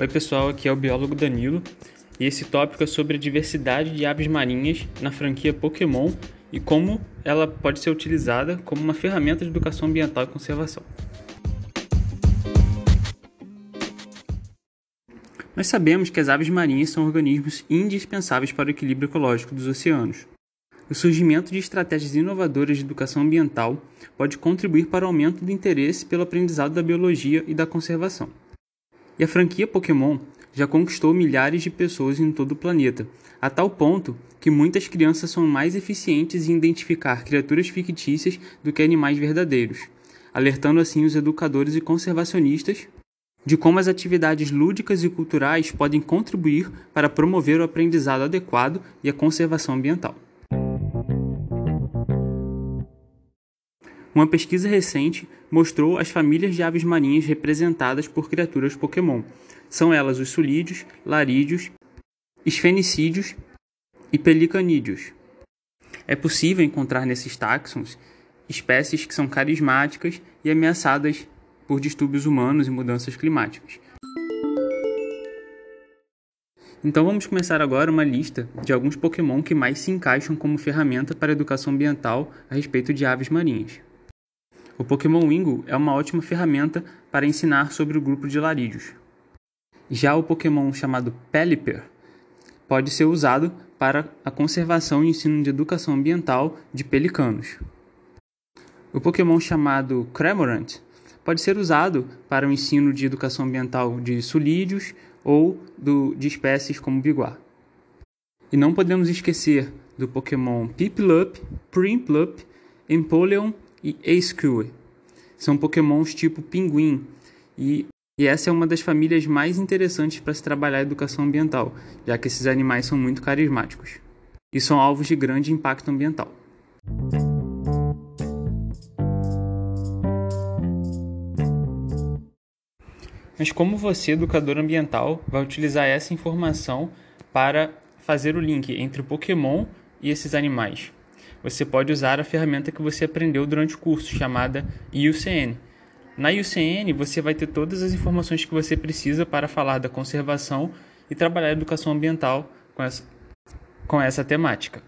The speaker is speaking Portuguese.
Oi pessoal, aqui é o biólogo Danilo e esse tópico é sobre a diversidade de aves marinhas na franquia Pokémon e como ela pode ser utilizada como uma ferramenta de educação ambiental e conservação. Nós sabemos que as aves marinhas são organismos indispensáveis para o equilíbrio ecológico dos oceanos. O surgimento de estratégias inovadoras de educação ambiental pode contribuir para o aumento do interesse pelo aprendizado da biologia e da conservação. E a franquia Pokémon já conquistou milhares de pessoas em todo o planeta, a tal ponto que muitas crianças são mais eficientes em identificar criaturas fictícias do que animais verdadeiros, alertando assim os educadores e conservacionistas de como as atividades lúdicas e culturais podem contribuir para promover o aprendizado adequado e a conservação ambiental. Uma pesquisa recente mostrou as famílias de aves marinhas representadas por criaturas Pokémon. São elas os sulídeos, larídeos, esfenicídeos e pelicanídeos. É possível encontrar nesses táxons espécies que são carismáticas e ameaçadas por distúrbios humanos e mudanças climáticas. Então vamos começar agora uma lista de alguns Pokémon que mais se encaixam como ferramenta para a educação ambiental a respeito de aves marinhas. O Pokémon Wingo é uma ótima ferramenta para ensinar sobre o grupo de larídeos. Já o Pokémon chamado Pelipper pode ser usado para a conservação e ensino de educação ambiental de pelicanos. O Pokémon chamado Cramorant pode ser usado para o ensino de educação ambiental de sulídeos ou do, de espécies como biguá. E não podemos esquecer do Pokémon Piplup, Primplup, Empoleon e Excue. São pokémons tipo pinguim e, e essa é uma das famílias mais interessantes para se trabalhar a educação ambiental, já que esses animais são muito carismáticos e são alvos de grande impacto ambiental. Mas como você, educador ambiental, vai utilizar essa informação para fazer o link entre o Pokémon e esses animais? Você pode usar a ferramenta que você aprendeu durante o curso, chamada IUCN. Na IUCN, você vai ter todas as informações que você precisa para falar da conservação e trabalhar a educação ambiental com essa, com essa temática.